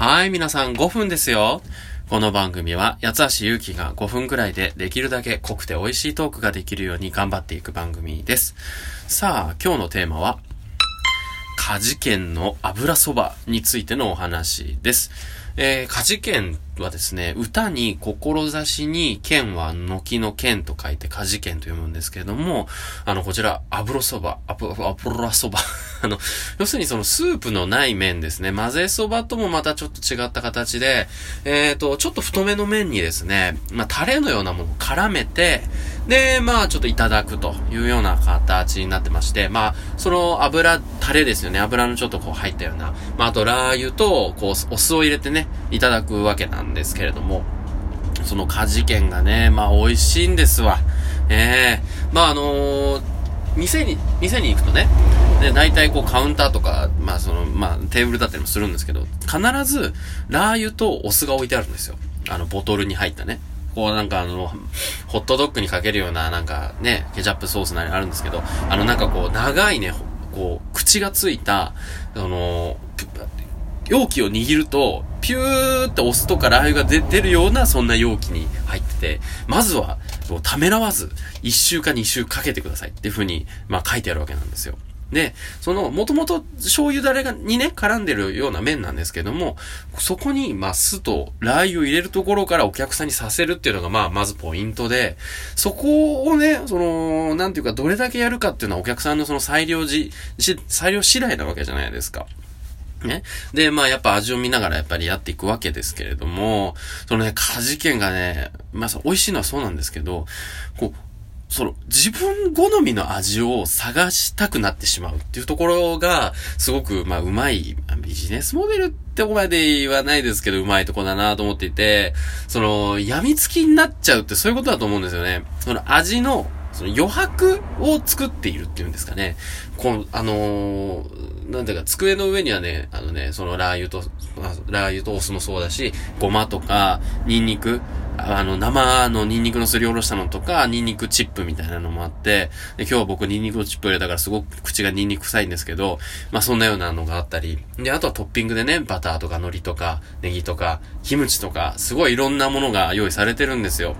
はい、皆さん5分ですよ。この番組は、八橋ゆうきが5分くらいでできるだけ濃くて美味しいトークができるように頑張っていく番組です。さあ、今日のテーマは、家事件の油そばについてのお話です。えー、家事件はですね、歌に志に剣は軒の剣と書いて家事剣と読むんですけれども、あの、こちら、油そば、アプ、アプラそば。あの、要するにそのスープのない麺ですね。混ぜそばともまたちょっと違った形で、えっ、ー、と、ちょっと太めの麺にですね、まあ、タレのようなものを絡めて、で、まあ、ちょっといただくというような形になってまして、まあ、その油、タレですよね。油のちょっとこう入ったような、まあ、あとラー油と、こう、お酢を入れてね、いただくわけなんですけれども、その家事券がね、まあ、美味しいんですわ。ええー、まあ、あのー、店に、店に行くとね、で、大体こうカウンターとか、まあその、まあテーブルだったりもするんですけど、必ずラー油とお酢が置いてあるんですよ。あの、ボトルに入ったね。こうなんかあの、ホットドッグにかけるようななんかね、ケチャップソースなりあるんですけど、あのなんかこう長いね、こう、口がついた、あの、容器を握ると、ピューって押すとかラー油が出てるような、そんな容器に入ってて、まずは、ためらわず、1週か2週かけてくださいっていう風に、まあ書いてあるわけなんですよ。で、その、もともと醤油だれが、にね、絡んでるような麺なんですけども、そこに、まあ、酢とラー油を入れるところからお客さんにさせるっていうのが、まあ、まずポイントで、そこをね、その、なんていうか、どれだけやるかっていうのはお客さんのその裁量時、裁量次第なわけじゃないですか。ね。で、まあやっぱ味を見ながらやっぱりやっていくわけですけれども、そのね、家事件がね、まあ美味しいのはそうなんですけど、こう、その、自分好みの味を探したくなってしまうっていうところが、すごく、まあ、うまい、ビジネスモデルってこまで言わないですけど、うまいとこだなと思っていて、その、病みつきになっちゃうってそういうことだと思うんですよね。その味の、その余白を作っているっていうんですかね。この、あのー、なんていうか、机の上にはね、あのね、そのラー油と、ラー油とお酢もそうだし、ごまとか、ニンニク、あの、生のニンニクのすりおろしたのとか、ニンニクチップみたいなのもあって、で今日は僕ニンニクチップ入れたからすごく口がニンニク臭いんですけど、まあそんなようなのがあったり、で、あとはトッピングでね、バターとか海苔とか、ネギとか、キムチとか、すごいいろんなものが用意されてるんですよ。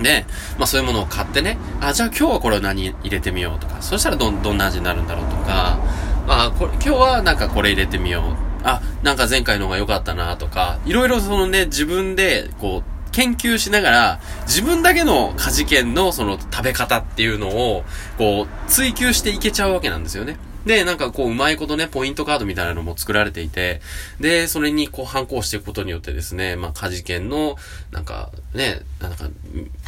で、まあそういうものを買ってね、あ、じゃあ今日はこれを何入れてみようとか、そしたらど、どんな味になるんだろうとか、まあ、これ、今日はなんかこれ入れてみよう。あ、なんか前回の方が良かったなとか、いろいろそのね、自分で、こう、研究しながら、自分だけの家事券のその食べ方っていうのを、こう、追求していけちゃうわけなんですよね。で、なんかこう、うまいことね、ポイントカードみたいなのも作られていて、で、それにこう、反抗していくことによってですね、まあ、家事件の、なんか、ね、なんか、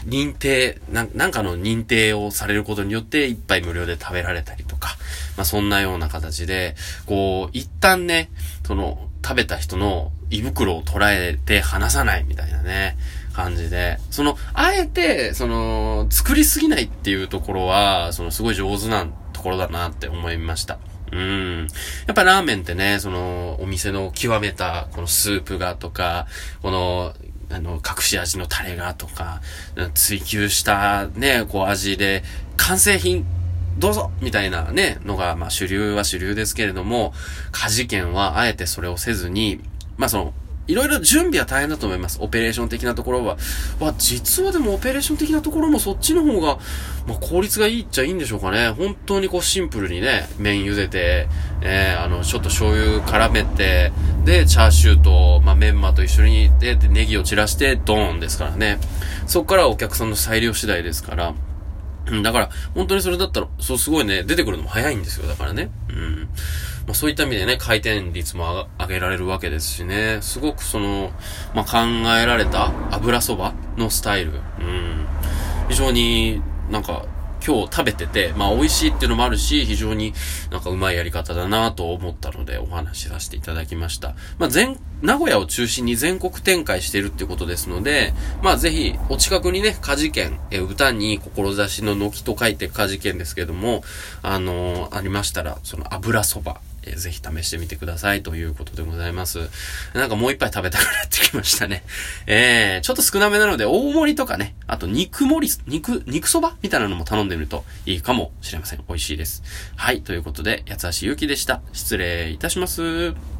認定な、なんかの認定をされることによって、一杯無料で食べられたりとか、まあ、そんなような形で、こう、一旦ね、その、食べた人の胃袋を捉えて離さないみたいなね、感じで、その、あえて、その、作りすぎないっていうところは、その、すごい上手なんころだなって思いました。うん。やっぱラーメンってね、その、お店の極めた、このスープがとか、この、あの、隠し味のタレがとか、追求したね、こう味で、完成品、どうぞみたいなね、のが、まあ主流は主流ですけれども、家事件はあえてそれをせずに、まあその、いろいろ準備は大変だと思います。オペレーション的なところは。まあ、実はでもオペレーション的なところもそっちの方が、まあ、効率がいいっちゃいいんでしょうかね。本当にこうシンプルにね、麺茹でて、えー、あの、ちょっと醤油絡めて、で、チャーシューと、まあ、メンマと一緒に、で、でネギを散らして、ドーンですからね。そこからお客さんの裁量次第ですから。だから、本当にそれだったら、そう、すごいね、出てくるのも早いんですよ、だからね。うん。まあ、そういった意味でね、回転率も上げられるわけですしね、すごくその、まあ、考えられた油そばのスタイル、うん、非常になんか今日食べてて、まあ美味しいっていうのもあるし、非常になんかうまいやり方だなと思ったのでお話しさせていただきました。まあ全、名古屋を中心に全国展開してるってことですので、まあぜひお近くにね、家事券、え、歌に志の軒と書いて家事券ですけども、あのー、ありましたら、その油そば、えー、ぜひ試してみてくださいということでございます。なんかもう一杯食べたくなってきましたね。えー、ちょっと少なめなので、大盛りとかね、あと肉盛り、肉、肉そばみたいなのも頼んでみるといいかもしれません。美味しいです。はい、ということで、八橋ゆうきでした。失礼いたします。